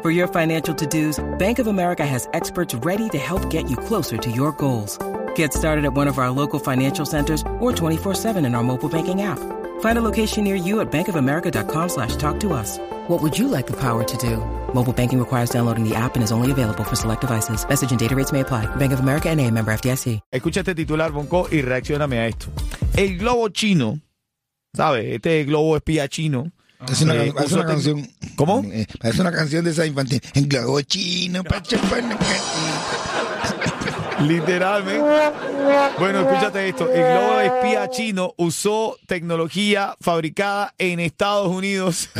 For your financial to-dos, Bank of America has experts ready to help get you closer to your goals. Get started at one of our local financial centers or 24-7 in our mobile banking app. Find a location near you at bankofamerica.com slash talk to us. What would you like the power to do? Mobile banking requires downloading the app and is only available for select devices. Message and data rates may apply. Bank of America and a member FDIC. Escucha este titular, Bonco, y reaccioname a esto. El globo chino, ¿sabes? Este globo espía chino. Es una, eh, es usó una tec- canción. ¿Cómo? Eh, Es una canción de esa infantil. En globo chino, pachapana, Literalmente. Bueno, escúchate esto. El globo espía chino usó tecnología fabricada en Estados Unidos.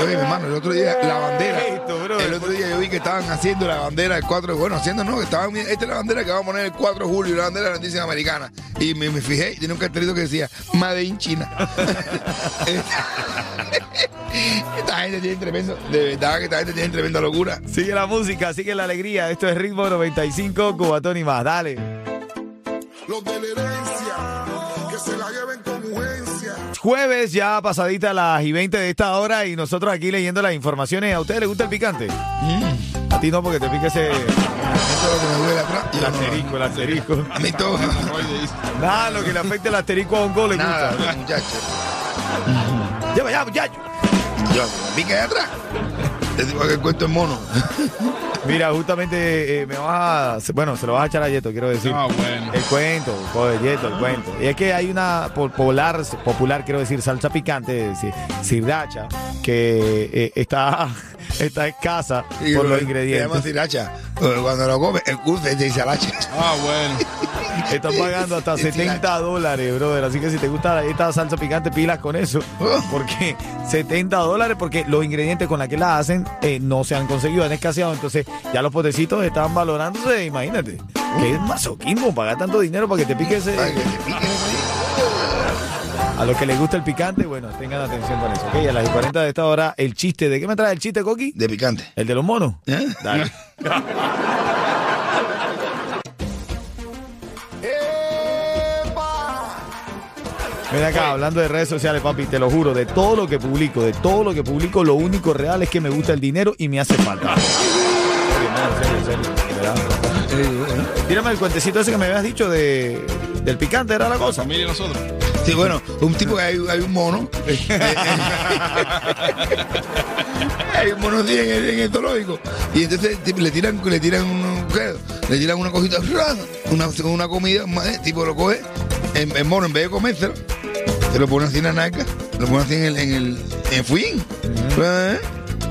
Oye, mi hermano, el otro día la bandera. Esto, brother. el otro día yo vi que estaban haciendo la bandera del 4 Bueno, haciendo no, que estaban. Esta es la bandera que vamos a poner el 4 de julio, la bandera de la noticia americana. Y me, me fijé y tenía un cartelito que decía Made in China. esta gente tiene tremendo. De verdad que esta gente tiene tremenda locura. Sigue la música, sigue la alegría. Esto es Ritmo 95, Cubatón y más. Dale. Los de la herencia, que se la lleven con urgencia. Jueves, ya pasadita las y 20 de esta hora y nosotros aquí leyendo las informaciones. ¿A ustedes les gusta el picante? A ti no, porque te pica ese el asterisco, el asterisco. A mí todo. Nada, lo que le afecte el asterisco a un gol le Nada, gusta. muchacho. Lleva ya, muchacho. Me pica de atrás. Te digo que el cuento es mono. Mira, justamente eh, me vas a. Bueno, se lo vas a echar a Yeto, quiero decir. Ah, bueno. El cuento, joder, Yeto, el cuento. Y es que hay una popular, popular quiero decir, salsa picante, es decir, sriracha, que eh, está, está escasa Y por lo- los Se llama ingredientes. sriracha. Cuando lo come, el curso se dice alacha. Ah, bueno. Están pagando hasta Es 70 dólares, brother. Así que si te gusta esta salsa picante, pilas con eso. Oh. Porque 70 dólares, porque los ingredientes con los que la hacen eh, no se han conseguido, han escaseado. Entonces ya los potecitos están valorándose, imagínate. Que es masoquismo pagar tanto dinero para que te pique ese. Para que te pique. A los que les gusta el picante, bueno, tengan atención con eso. Ok, a las 40 de esta hora, el chiste. ¿De qué me trae el chiste, Coqui? De picante. ¿El de los monos? ¿Eh? Dale. Ven acá, hablando de redes sociales, papi, te lo juro, de todo lo que publico, de todo lo que publico, lo único real es que me gusta el dinero y me hace falta. Tírame el cuentecito ese que me habías dicho de, del picante, era la cosa. Y nosotros. Sí, bueno, un tipo que hay, hay un mono. hay un mono en el, en el zoológico. Y entonces le tiran, le tiran un, le tiran una cosita, una, una comida, ¿eh? tipo lo coge, el, el mono en vez de comérselo, se lo pone así en la naca, lo pone así en el, en el, en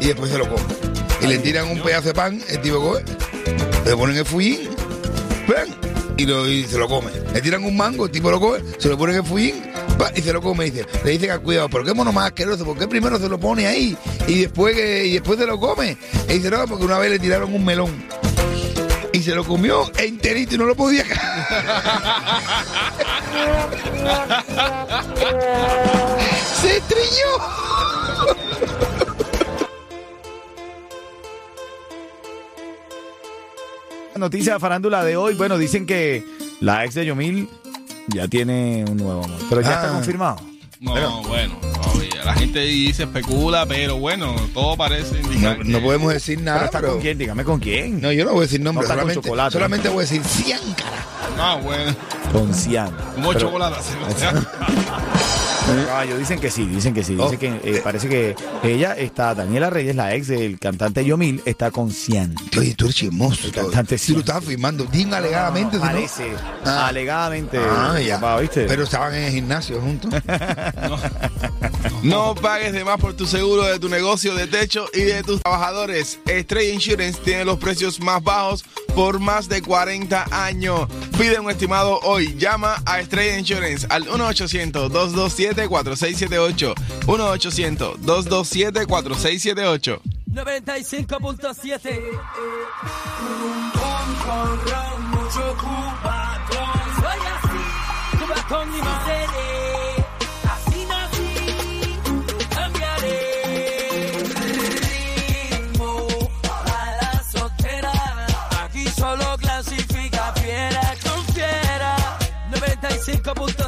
y después se lo come. Y le tiran un pedazo de pan, el tipo coge, le ponen el ¡pam! y, lo, y se lo come. Le tiran un mango, el tipo lo coge, se lo pone en el ¡pam! y se lo come. Y dice, le dice que cuidado, ¿por qué mono más asqueroso? ¿Por qué primero se lo pone ahí y después, que- y después se lo come? Y dice, no, porque una vez le tiraron un melón. Y se lo comió enterito y no lo podía ¡Se estrelló! Noticia de farándula de hoy. Bueno, dicen que la ex de Yomil ya tiene un nuevo amor. Pero ya está Ah. confirmado. No, Pero- bueno. la gente dice especula, pero bueno, todo parece No, indicar. no que- podemos decir Pero nada, está pero... con quién, dígame con quién. No, yo no voy a decir nombre, No solamente, chocolate. solamente voy a decir Ciancara. Ah, bueno. Con Cian. Como Pero- chocolate. Caballo, dicen que sí, dicen que sí. Dicen Oh. que eh, parece que ella está, Daniela Reyes, la ex del cantante Yomil, está con Cian. Oye, tú eres chismoso. El cantante Si lo sí. estaban firmando, dime alegadamente. no- Parece, Ah. alegadamente. Ah, ya. papá, ¿viste? Pero estaban en el gimnasio juntos. No pagues de más por tu seguro de tu negocio de techo y de tus trabajadores. Estrella Insurance tiene los precios más bajos por más de 40 años. Pide un estimado hoy. Llama a Estrella Insurance al 1-800-227-4678. 1-800-227-4678. 95.7. Con, con ron, mucho cubatón. Soy así, cubatón y más. 95.7,